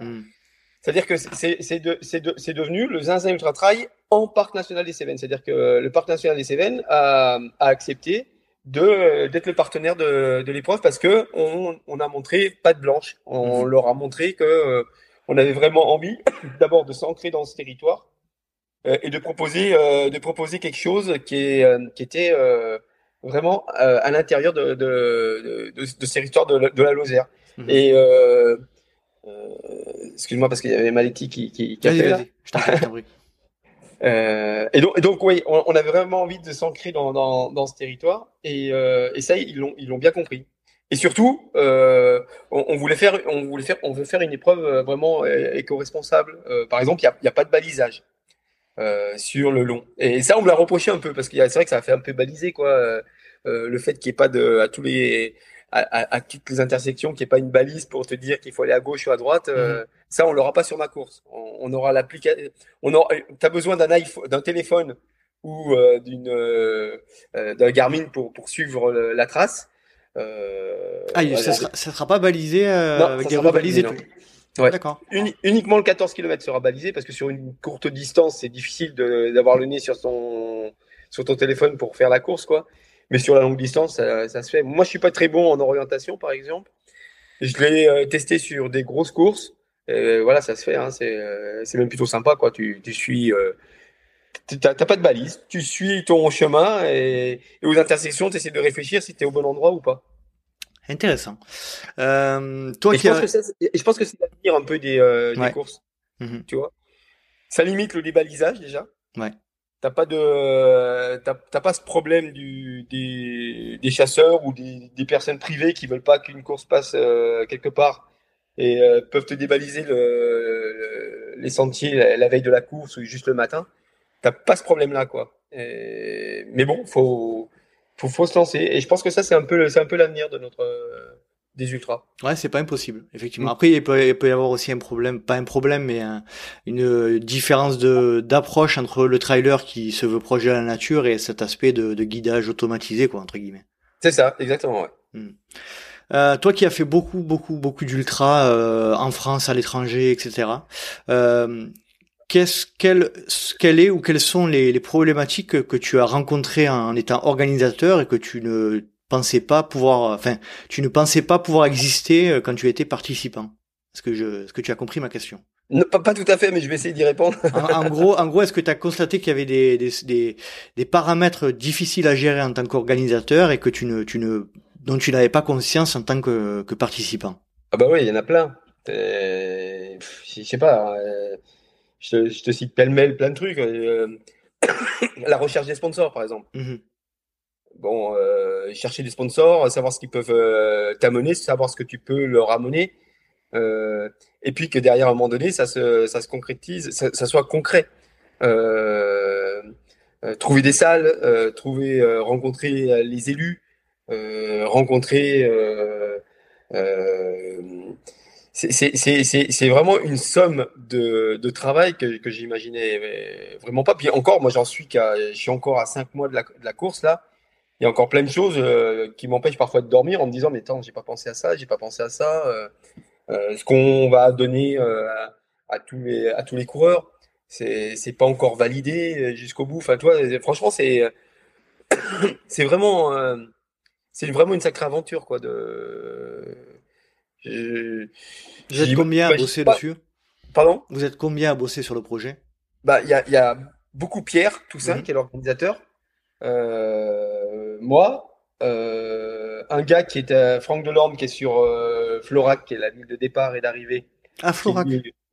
C'est-à-dire que c'est de, de, devenu le Zinzin Ultra Trail en parc national des Cévennes. C'est-à-dire que le parc national des Cévennes a, a accepté d'être le partenaire de, de l'épreuve parce que on, on a montré pas de blanche. On mhm. leur a montré que on avait vraiment envie d'abord de s'ancrer dans ce territoire euh, et de proposer euh, de proposer quelque chose qui est euh, qui était vraiment à l'intérieur de, de, de, ce territoire de, de la Lozère. Mhm. Et excuse-moi parce qu'il y avait Maletti qui, qui, qui a fait là. Euh, et donc, et donc, oui, on, on, avait vraiment envie de s'ancrer dans, dans, dans, ce territoire, et, euh, et ça, ils l'ont, ils l'ont bien compris. Et surtout, euh, on, voulait faire, on voulait faire, on veut faire une épreuve euh, vraiment euh, éco-responsable. par exemple, il n'y a, a, pas de balisage sur le long. Et ça, on me l'a reproché un peu parce que c'est vrai que ça a fait un peu baliser quoi. le fait qu'il n'y ait pas de à tous les à, à, toutes les intersections, qu'il n'y ait pas une balise pour te dire qu'il faut aller à gauche ou à droite. Mmh. Ça, on l'aura pas sur ma course. On, on aura l'application. On aura. T'as besoin d'un iPhone, d'un téléphone ou d'une d'un Garmin pour pour suivre la trace. Euh, ah, ça, sera, sera pas balisé euh, non, avec sera pas balisé, Ouais. D'accord. uniquement le 14 km sera balisé parce que sur une courte distance, c'est difficile d'avoir le nez sur son sur ton téléphone pour faire la course, quoi. Mais sur la longue distance, ça, ça se fait. Moi, je suis pas très bon en orientation, par exemple. Je l'ai euh, testé sur des grosses courses. Et voilà, ça se fait. Hein, c'est euh, même plutôt sympa, quoi. Tu, tu suis t'as pas de balise, tu suis ton chemin et, aux intersections, tu essaies de réfléchir si tu es au bon endroit ou pas. Intéressant. Euh, toi je, pense je, pense que c'est l'avenir un peu des, euh, courses. Mhm. Tu vois? Ça limite le débalisage déjà. Ouais. T'as pas de, t'as pas ce problème du, des, des chasseurs ou des, des, personnes privées qui veulent pas qu'une course passe euh, quelque part et peuvent te débaliser le, les sentiers la, veille de la course ou juste le matin. T'as pas ce problème-là, quoi. Et, mais bon, faut, faut, faut se lancer. Et je pense que ça, c'est un peu, c'est un peu l'avenir de notre des ultras. Ouais, c'est pas impossible, effectivement. Mm. Après, il peut, il peut, y avoir aussi un problème, pas un problème, mais une différence de d'approche entre le trailer qui se veut proche de la nature et cet aspect de, de guidage automatisé, quoi, entre guillemets. C'est ça, exactement. Ouais. Mm. Euh, toi qui as fait beaucoup, beaucoup, beaucoup d'ultra euh, en France, à l'étranger, etc. Euh, qu'est-ce quelle quelle est ou quelles sont les, les problématiques que, tu as rencontrées en étant organisateur et que tu ne pensais pas pouvoir, enfin, tu ne pensais pas pouvoir exister euh, quand tu étais participant? Est-ce que je, tu as compris ma question? Pas, tout à fait, mais je vais essayer d'y répondre. en, gros, en gros, est-ce que tu as constaté qu'il y avait des, des, des, paramètres difficiles à gérer en tant qu'organisateur et que tu ne, tu ne, dont tu n'avais pas conscience en tant que, que participant? Ah bah oui, il y en a plein. je sais pas. Euh, je, te, je, te, cite pêle-mêle plein de trucs. Euh, la recherche des sponsors, par exemple. Mmh bon, euh, chercher des sponsors, savoir ce qu'ils peuvent euh, t'amener, savoir ce que tu peux leur amener. Euh, et puis que derrière, à un moment donné, ça se, ça se concrétise, ça, ça soit concret. Euh, euh, trouver des salles, trouver, rencontrer les élus, rencontrer. C'est vraiment une somme de, de travail que, que j'imaginais vraiment pas. Puis encore, moi j'en suis qu'à, je suis encore à cinq mois de la, de la course là il y a encore plein de choses euh, qui m'empêchent parfois de dormir en me disant mais attends j'ai pas pensé à ça j'ai pas pensé à ça euh, euh, ce qu'on va donner à, tous les à tous les coureurs c'est c'est pas encore validé jusqu'au bout enfin toi franchement c'est c'est vraiment c'est vraiment une sacrée aventure quoi de vous êtes combien à bosser dessus? Pardon? Vous êtes combien à bosser sur le projet? Bah il y a, y a beaucoup Pierre Toussaint mmh. qui est l'organisateur euh, moi, euh, un gars qui est Franck Delorme, qui est sur euh, Florac, qui est la ville de départ et d'arrivée. Ah, Florac.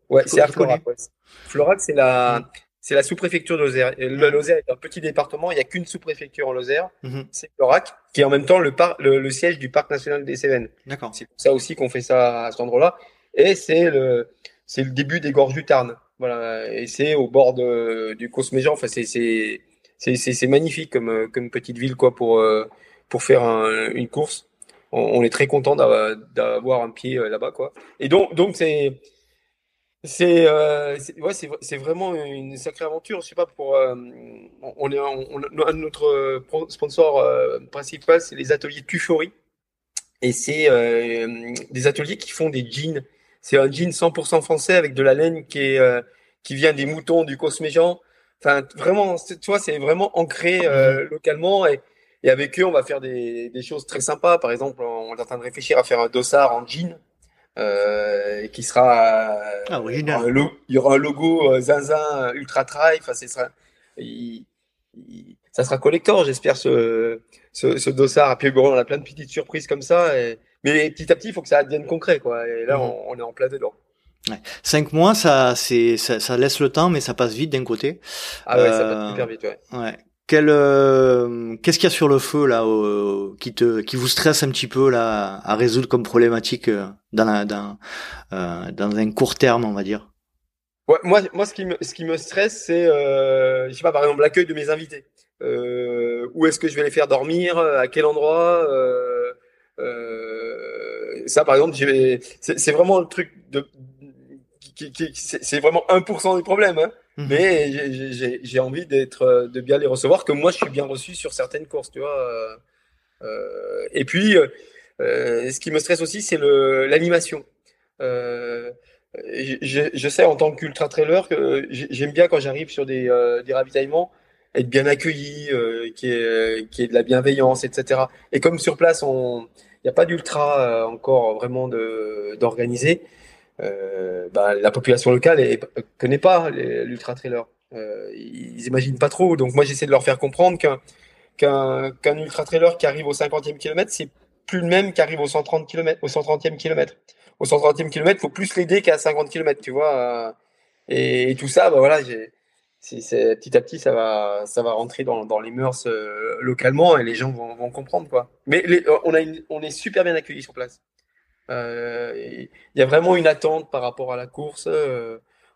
Ouais, c'est à Florac. Florac, c'est la, mm. C'est la sous-préfecture de Lozère. Le Lozère est un petit département, il n'y a qu'une sous-préfecture en Lozère. Mm-hmm. C'est Florac, qui est en même temps le, par, le, siège du parc national des Cévennes. D'accord. C'est pour ça aussi qu'on fait ça à cet endroit-là. Et c'est le, c'est le début des gorges du Tarn. Voilà. Et c'est au bord de, du Cosméjean. Enfin, c'est, c'est, c'est magnifique comme, comme petite ville quoi pour, euh, pour faire une course. On, est très content d'avoir un pied euh, là-bas quoi. Et donc donc c'est c'est ouais, c'est vraiment une sacrée aventure. Je sais pas pour on est on, notre sponsor principal c'est les ateliers Tufory et c'est des ateliers qui font des jeans. C'est un jean 100% français avec de la laine qui est qui vient des moutons du Cosméjean Enfin, vraiment, tu vois, c'est vraiment ancré euh, mhm. localement et, et, avec eux, on va faire des, des, choses très sympas. Par exemple, on est en train de réfléchir à faire un dossard en jean euh, qui sera. Ah, il y aura un logo euh, Zinzin Ultra Trail. Enfin, sera, ça sera collector, j'espère, ce, ce, ce, dossard. Et puis, on a plein de petites surprises comme ça. Et, mais petit à petit, il faut que ça devienne concret, quoi. Et là, mhm. on, on est en plein dedans. Ouais. Cinq mois, ça, c'est, ça, ça, laisse le temps, mais ça passe vite d'un côté. Ah ouais, ça passe euh, super vite, ouais. ouais. Quel, euh, qu'est-ce qu'il y a sur le feu là, qui te, qui vous stresse un petit peu là à résoudre comme problématique euh, dans, la, dans, dans un court terme, on va dire? Ouais, moi, moi, ce qui me, ce qui me stresse, c'est, je sais pas, par exemple, l'accueil de mes invités. où est-ce que je vais les faire dormir À quel endroit Ça, par exemple, c'est vraiment le truc de c'est vraiment 1% du problème, hein. Mhm. mais j'ai envie d'être, euh, de bien les recevoir, que moi je suis bien reçu sur certaines courses, tu vois. Euh, euh, et puis, ce qui me stresse aussi, c'est l'animation. Je, je, sais en tant qu'ultra trailer que j'aime bien quand j'arrive sur des, des ravitaillements être bien accueilli, euh, qui est qui est de la bienveillance, etc. Et comme sur place, on il n'y a pas d'ultra encore vraiment d'organisé. Euh, bah, la population locale ne connaît pas l'ultra trailer. ils imaginent pas trop. Donc moi, j'essaie de leur faire comprendre qu'un qu'un ultra trailer qui arrive au 50e kilomètre, c'est plus le même qui arrive au 130 km, au 130e kilomètre. Au 130e kilomètre, faut plus l'aider qu'à 50 km, tu vois. Et, tout ça, bah voilà, petit à petit ça va ça va rentrer dans, dans les mœurs euh, localement et les gens vont, vont comprendre quoi mais euh, on a on est super bien accueillis sur place euh, il y a vraiment une attente par rapport à la course.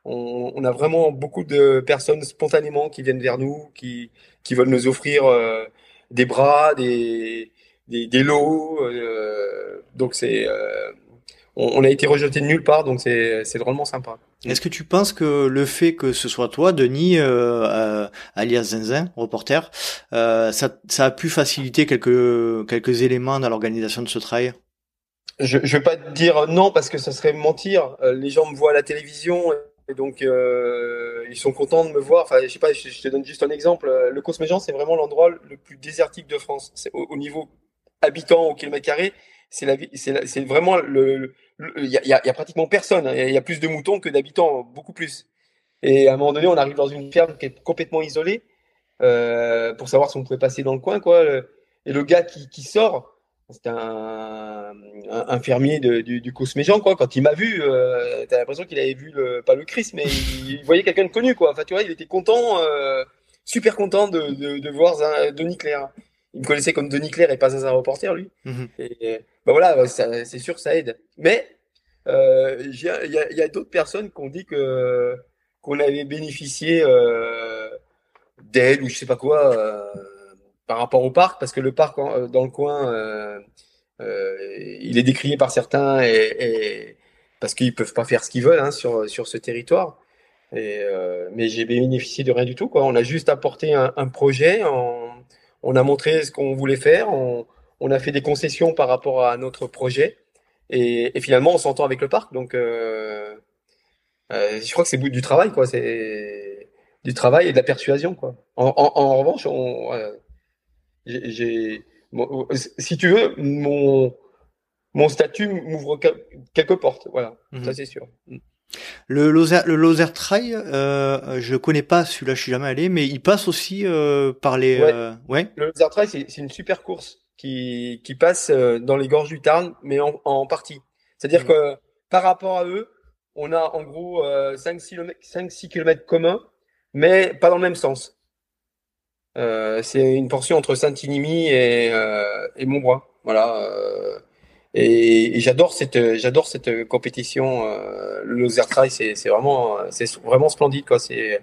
On, on, a vraiment beaucoup de personnes spontanément qui viennent vers nous qui qui veulent nous offrir des bras des des, lots donc c'est on, a été rejeté de nulle part donc c'est drôlement sympa. Est-ce que tu penses que le fait que ce soit toi, Denis, euh, euh alias Zinzin, reporter, euh, ça, ça, a pu faciliter quelques, quelques éléments dans l'organisation de ce travail Je ne vais pas te dire non parce que ça serait mentir. Euh, les gens me voient à la télévision et donc euh, ils sont contents de me voir. Enfin, je sais pas, je, te donne juste un exemple. Le Cosméjean, c'est vraiment l'endroit le plus désertique de France. C'est au, au, niveau habitant au kilomètre carré, c'est vraiment le, il y, y, a, pratiquement personne. Hein. Il y, a plus de moutons que d'habitants, beaucoup plus. Et à un moment donné, on arrive dans une ferme qui est complètement isolée euh, pour savoir si on pouvait passer dans le coin, quoi. Et le gars qui, qui sort, c'était un, un, fermier de, du, du Cosméjean, quoi. Quand il m'a vu, euh, t'as l'impression qu'il avait vu le, pas le Christ, mais il, voyait quelqu'un de connu, quoi. Enfin, tu vois, il était content, euh, super content de, de, de voir Denis Claire. Il me connaissait comme Denis Claire et pas un reporter, lui. Mhm. Et, bah voilà, c'est sûr, ça aide. Mais euh, il y a, y a d'autres personnes qui ont dit que qu'on avait bénéficié euh, d'aide ou je sais pas quoi euh, par rapport au parc, parce que le parc euh, dans le coin, euh, euh, il est décrié par certains et, parce qu'ils peuvent pas faire ce qu'ils veulent hein, sur sur ce territoire. Mais j'ai bénéficié de rien du tout. Quoi. On a juste apporté un, projet, on, on, a montré ce qu'on voulait faire, on, on a fait des concessions par rapport à notre projet. Et, finalement, on s'entend avec le parc. Donc, je crois que c'est du travail, quoi. C'est du travail et de la persuasion, quoi. En, revanche, j'ai, si tu veux, mon, mon statut m'ouvre quelques portes. Voilà, ça mhm. c'est sûr. Le Lozère, le Trail, euh, je connais pas celui-là, je suis jamais allé, mais il passe aussi euh, par les. Ouais. Le Lozère Trail, c'est une super course qui, qui passent euh, dans les gorges du Tarn, mais en, en partie. C'est-à-dire mmh. que par rapport à eux, on a en gros 5-6 km communs, mais pas dans le même sens. Euh, c'est une portion entre Saint-Inimy et, euh, et Montbrois. Voilà. Euh, et, et j'adore cette, j'adore cette compétition. Le Lozère Trail, c'est, c'est vraiment, c'est vraiment splendide, quoi. C'est,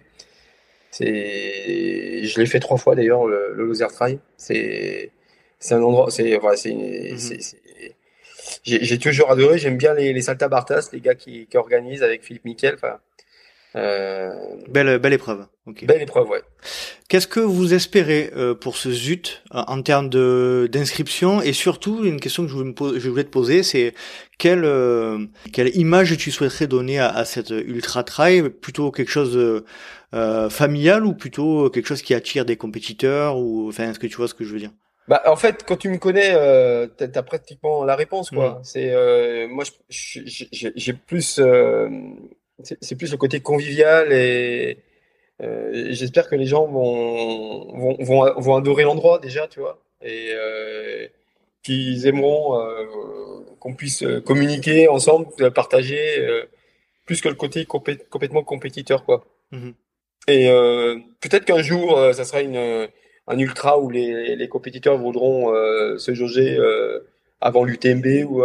c'est, je l'ai fait trois fois d'ailleurs, le, le Lozère Trail. C'est, c'est un endroit, c'est, voilà, c'est, mhm. j'ai toujours adoré. J'aime bien les, les Salta Bartas, les gars qui, qui organisent avec Philippe Miquel. Enfin. Belle, belle épreuve. Belle épreuve, ouais. Qu'est-ce que vous espérez euh, pour ce ZUT en termes de d'inscription? Et surtout une question que je voulais, je voulais te poser, c'est quelle euh, quelle image tu souhaiterais donner à, à cette ultra trail, plutôt quelque chose de, euh, familial ou plutôt quelque chose qui attire des compétiteurs ou enfin est-ce que tu vois ce que je veux dire? Bah, en fait, quand tu me connais, euh, tu as, pratiquement la réponse, quoi. Mm. C'est euh, moi, j'ai plus, euh, c'est plus le côté convivial et euh, j'espère que les gens vont vont, vont, vont adorer l'endroit déjà, tu vois, et euh, qu'ils aimeront euh, qu'on puisse communiquer ensemble, partager, plus que le côté complètement compétiteur, quoi. Mm-hmm. Et peut-être qu'un jour, ça sera une un ultra où les, les compétiteurs voudront se jauger avant l'UTMB ou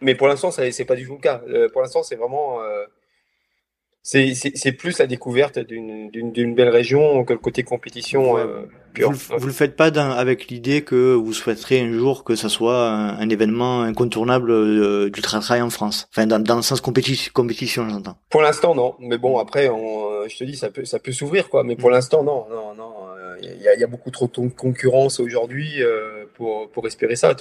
mais pour l'instant c'est pas du tout le cas pour l'instant c'est vraiment c'est plus la découverte d'une belle région que le côté compétition pur. Vous, le faites pas avec l'idée que vous souhaiterez un jour que ça soit un, événement incontournable du trail en France. Enfin, dans, dans le sens compétition, compétition j'entends. Pour l'instant, non. Mais bon, après, on, je te dis, ça peut, ça peut s'ouvrir, quoi. Mais pour mm. l'instant, non, non, non il y, a beaucoup trop de concurrence aujourd'hui euh, pour, pour espérer ça.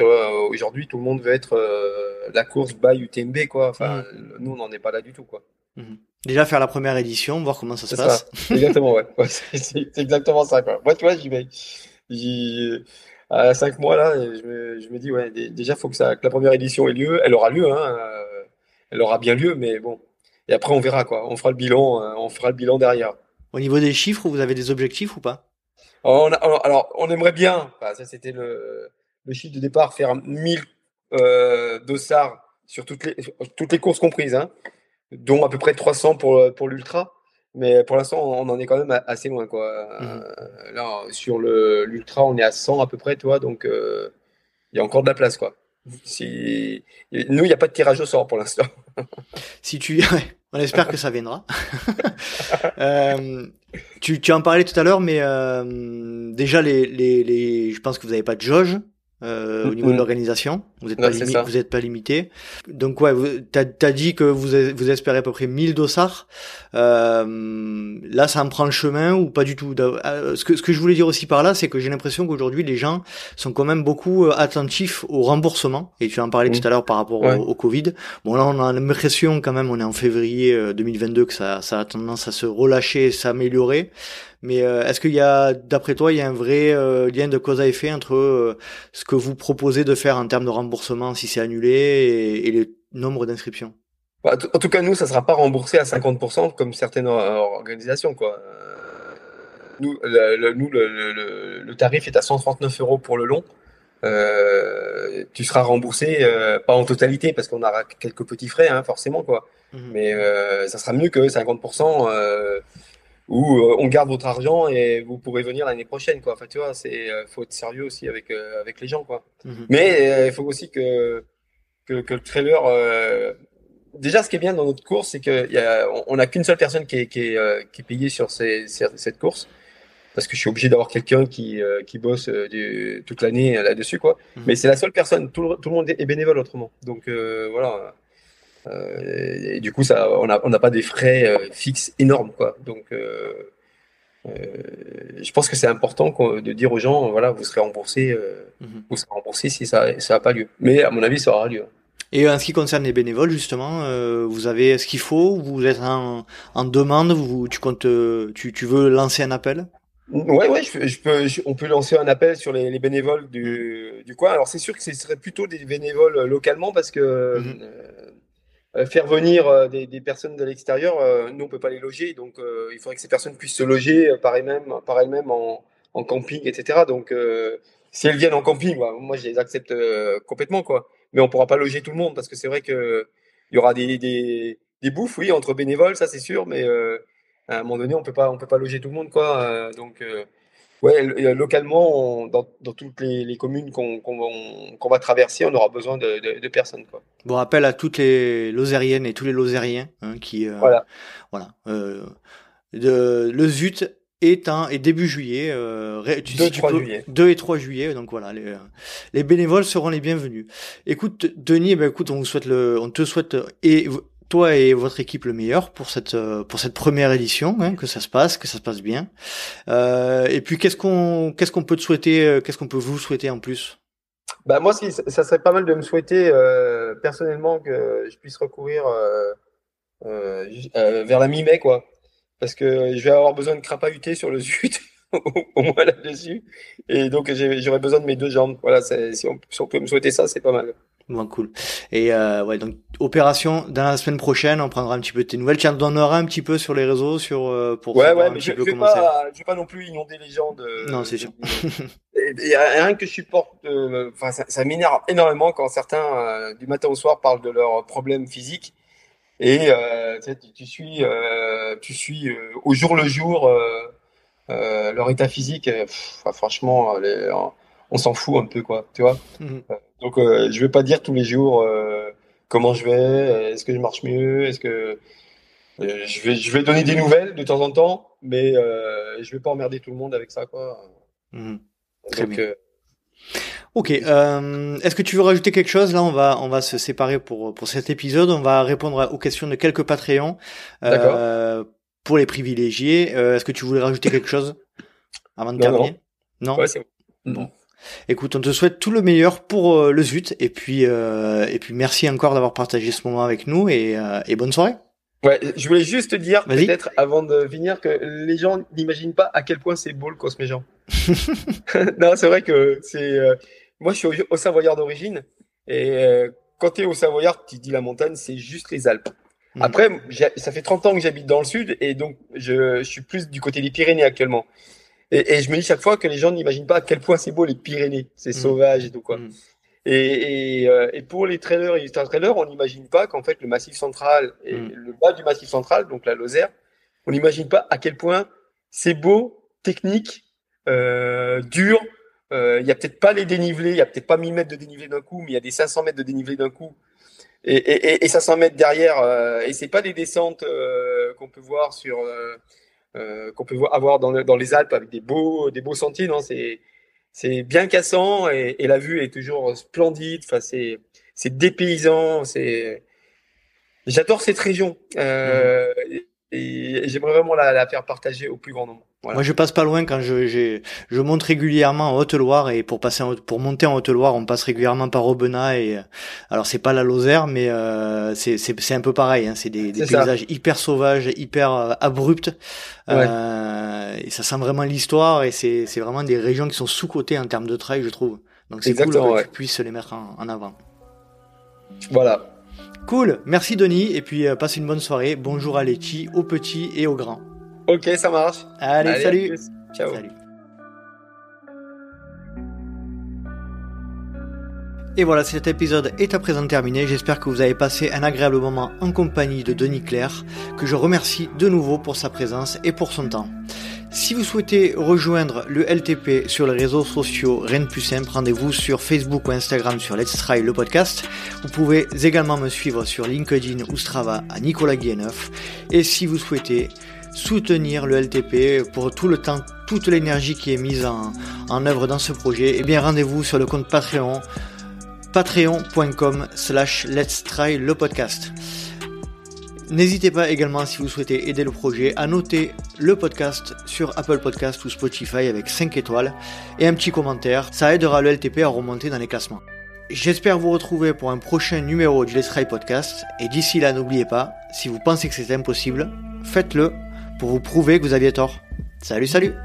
Aujourd'hui, tout le monde veut être euh, la course by UTMB, quoi. Enfin, mhm. nous, on n'en est pas là du tout, quoi. Mhm. Déjà faire la première édition, voir comment ça se passe. Exactement, ouais. c'est exactement ça, quoi. Moi, tu vois, j'y vais. À cinq mois, là, je me, je me dis, ouais, déjà, faut que, ça, que la première édition ait lieu. Elle aura lieu, hein. Euh, elle aura bien lieu, mais bon. Et après, on verra, quoi. On fera le bilan, on fera le bilan derrière. Au niveau des chiffres, vous avez des objectifs ou pas? On Alors, on aimerait bien, ça c'était le, le, chiffre de départ, faire 1000 euh, dossards sur toutes les, toutes les courses comprises, hein, dont à peu près 300 pour, pour l'ultra. Mais pour l'instant, on en est quand même assez loin. Quoi. Mmh. Euh, là, sur l'ultra, on est à 100 à peu près, toi, donc euh, il y a encore de la place. Quoi. Si... Nous, il n'y a pas de tirage au sort pour l'instant. si tu... on espère que ça viendra. euh, tu, tu en parlais tout à l'heure, mais euh, déjà, les, les, les, je pense que vous n'avez pas de jauge euh, au niveau de l'organisation. Vous n'êtes pas, vous êtes pas limité. Donc ouais, tu as, dit que vous, vous espérez à peu près 1000 dossards. Euh, là, ça en prend le chemin ou pas du tout? Euh, ce que, ce que je voulais dire aussi par là, c'est que j'ai l'impression qu'aujourd'hui, les gens sont quand même beaucoup euh, attentifs au remboursement. Et tu en parlais tout à l'heure par rapport au, Covid. Bon là, on a l'impression quand même, on est en février 2022, que ça, ça a tendance à se relâcher, s'améliorer. Mais euh, est-ce qu'il y a, d'après toi, il y a un vrai euh, lien de cause à effet entre euh, ce que vous proposez de faire en termes de remboursement si c'est annulé et, et le nombre d'inscriptions? Bah, En tout cas, nous, ça ne sera pas remboursé à 50% comme certaines organisations. Quoi. Nous, le, nous le, le, tarif est à 139 euros pour le long. Euh, tu seras remboursé pas en totalité parce qu'on aura quelques petits frais hein, forcément quoi mmh mais ça sera mieux que 50% où euh, on garde votre argent et vous pourrez venir l'année prochaine quoi. Enfin tu vois, c'est euh, faut être sérieux aussi avec euh, avec les gens quoi. Mhm. Mais il faut aussi que, que, que le trailer déjà ce qui est bien dans notre course c'est que y a, on n'a qu'une seule personne qui est qui est, qui est payée sur ces, cette course parce que je suis obligé d'avoir quelqu'un qui qui bosse du, toute l'année là-dessus quoi. Mhm. Mais c'est la seule personne, tout le, tout le monde est bénévole autrement. Donc voilà euh, et du coup, ça, on n'a on pas des frais euh, fixes énormes, quoi. Donc, euh, je pense que c'est important de dire aux gens, voilà, vous serez remboursé, mhm. vous serez remboursé si ça n'a pas lieu. Mais à mon avis, ça aura lieu. Et en ce qui concerne les bénévoles, justement, vous avez ce qu'il faut Vous êtes en, en demande vous, tu, comptes, tu, tu veux lancer un appel? Ouais, ouais, je, peux, on peut lancer un appel sur les, les bénévoles du, du coin. Alors c'est sûr que ce serait plutôt des bénévoles localement parce que mhm. Euh, faire venir euh, des, personnes de l'extérieur, euh, nous on peut pas les loger, donc il faudrait que ces personnes puissent se loger par elles-mêmes, par elles-mêmes en, camping, etc. Donc si elles viennent en camping, bah, moi je les accepte complètement quoi. Mais on pourra pas loger tout le monde parce que c'est vrai que il y aura des, des, des, bouffes, oui, entre bénévoles, ça c'est sûr, mais à un moment donné on peut pas on peut pas loger tout le monde quoi. donc Ouais, localement, dans, dans, toutes les, les communes qu'on qu'on va traverser, on aura besoin de, de, de, personnes. Quoi. Bon rappel à toutes les Lozériennes et tous les Lozériens hein, qui euh, voilà. Voilà. Euh, de, le ZUT est un et début juillet. Euh, 2, et 3 juillet. 2 et 3 juillet. Donc voilà, les, les bénévoles seront les bienvenus. Écoute, Denis, eh ben écoute, on vous souhaite le, on te souhaite et toi et votre équipe le meilleur pour cette euh, pour cette première édition, hein, que ça se passe, que ça se passe bien. Euh, et puis qu'est-ce qu'on qu'est-ce qu'on peut te souhaiter, euh, qu'est-ce qu'on peut vous souhaiter en plus? Bah moi, ça serait pas mal de me souhaiter euh, personnellement que je puisse recourir euh, vers la mi-mai, quoi, parce que je vais avoir besoin de crapahuter sur le zut. au moins là-dessus. Et donc, j'aurais besoin de mes deux jambes. Voilà, si si on peut me souhaiter ça, c'est pas mal. Bon, cool. Et euh, ouais, donc opération dans la semaine prochaine, on prendra un petit peu tes nouvelles. Tu en donneras un petit peu sur les réseaux, sur euh, pour ouais, ouais, mais je, je vais pas, je vais pas non plus inonder les gens de. Non, c'est sûr. A rien que je supporte. Euh, enfin, ça, ça m'énerve énormément quand certains euh, du matin au soir parlent de leurs problèmes physiques et euh, tu, tu, suis, tu suis au jour le jour leur état physique. franchement, les, on s'en fout un peu, quoi. Tu vois. Mhm. Donc, euh, je vais pas dire tous les jours euh, comment je vais, est-ce que je marche mieux, est-ce que euh, je vais, je vais donner des nouvelles de temps en temps, mais euh, je vais pas emmerder tout le monde avec ça, quoi. Mmh. Très Donc, bien. Ok. Euh, Est-ce que tu veux rajouter quelque chose? Là, on va on va se séparer pour pour cet épisode. On va répondre aux questions de quelques Patreons euh, pour les privilégiés. Est-ce que tu voulais rajouter quelque chose avant de terminer Non. non? Ouais, c'est bon. Écoute, on te souhaite tout le meilleur pour euh, le ZUT et puis euh, et puis merci encore d'avoir partagé ce moment avec nous et, euh, et bonne soirée. Ouais, je voulais juste te dire peut-être avant de finir que les gens n'imaginent pas à quel point c'est beau le Cosméjean. non, c'est vrai que c'est moi je suis au, Savoyard d'origine et quand tu es au Savoyard, tu dis la montagne, c'est juste les Alpes. Mm. Après, ça fait 30 ans que j'habite dans le sud et donc je, suis plus du côté des Pyrénées actuellement. Et, je me dis chaque fois que les gens n'imaginent pas à quel point c'est beau les Pyrénées, c'est mm. sauvage et tout quoi. Mm. Euh, et, pour les trailers et les trailers, on n'imagine pas qu'en fait le Massif Central et le bas du Massif Central, donc la Lozère, on n'imagine pas à quel point c'est beau, technique, euh, dur. Euh, il y a peut-être pas les dénivelés, il y a peut-être pas 1000 mètres de dénivelé d'un coup, mais il y a des 500 mètres de dénivelé d'un coup et, et, et 500 mètres derrière. Euh, et c'est pas des descentes euh, qu'on peut voir sur euh, qu'on peut avoir dans, les Alpes avec des beaux des beaux sentiers. Non, c'est c'est bien cassant et, la vue est toujours splendide. Enfin, c'est c'est dépaysant. C'est j'adore cette région euh, mmh. Et, j'aimerais vraiment la, la faire partager au plus grand nombre. Moi, je passe pas loin quand je, je monte régulièrement en Haute-Loire et pour passer pour monter en Haute-Loire, on passe régulièrement par Aubenas et euh, alors c'est pas la Lozère, mais euh, c'est c'est un peu pareil. Hein, c'est des, des paysages hyper sauvages, hyper euh, abrupts euh, et ça sent vraiment l'histoire et c'est c'est vraiment des régions qui sont sous cotées en termes de trail, je trouve. Donc c'est cool que tu puisses les mettre en, en avant. Voilà. Cool, merci Denis et puis passe une bonne soirée. Bonjour à Letty, aux petits et aux grands. Ok, ça marche. Allez, salut. Ciao. Et voilà, cet épisode est à présent terminé. J'espère que vous avez passé un agréable moment en compagnie de Denis Claire, que je remercie de nouveau pour sa présence et pour son temps. Si vous souhaitez rejoindre le LTP sur les réseaux sociaux, rien de plus simple, rendez-vous sur Facebook ou Instagram sur Let's Try le podcast. Vous pouvez également me suivre sur LinkedIn ou Strava à Nicolas Guilleneuf. Et si vous souhaitez soutenir le LTP pour tout le temps, toute l'énergie qui est mise en, œuvre dans ce projet, eh bien rendez-vous sur le compte Patreon, patreon.com slash let's try le podcast. N'hésitez pas également, si vous souhaitez aider le projet, à noter le podcast sur Apple Podcast ou Spotify avec 5 étoiles et un petit commentaire. Ça aidera le LTP à remonter dans les classements. J'espère vous retrouver pour un prochain numéro du Let's Try Podcast. Et d'ici là, n'oubliez pas, si vous pensez que c'est impossible, faites-le pour vous prouver que vous aviez tort. Salut, salut